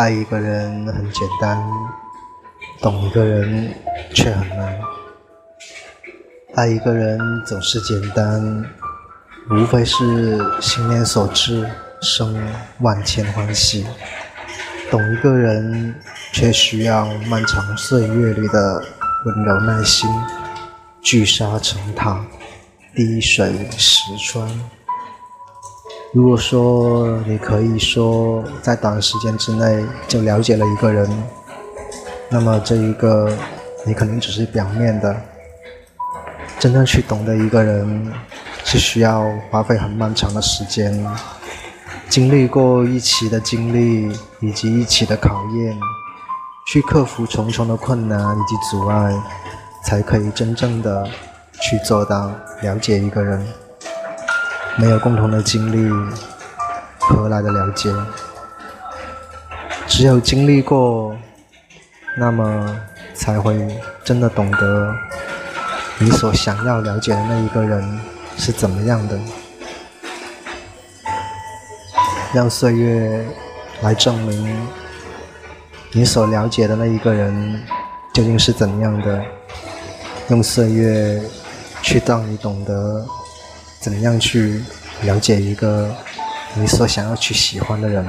爱一个人很简单，懂一个人却很难。爱一个人总是简单，无非是心念所致，生万千欢喜。懂一个人，却需要漫长岁月里的温柔耐心。聚沙成塔，滴水石穿。如果说你可以说在短时间之内就了解了一个人，那么这一个你肯定只是表面的。真正去懂得一个人，是需要花费很漫长的时间，经历过一起的经历以及一起的考验，去克服重重的困难以及阻碍，才可以真正的去做到了解一个人。没有共同的经历，何来的了解？只有经历过，那么才会真的懂得你所想要了解的那一个人是怎么样的。让岁月来证明你所了解的那一个人究竟是怎样的。用岁月去让你懂得。怎样去了解一个你所想要去喜欢的人？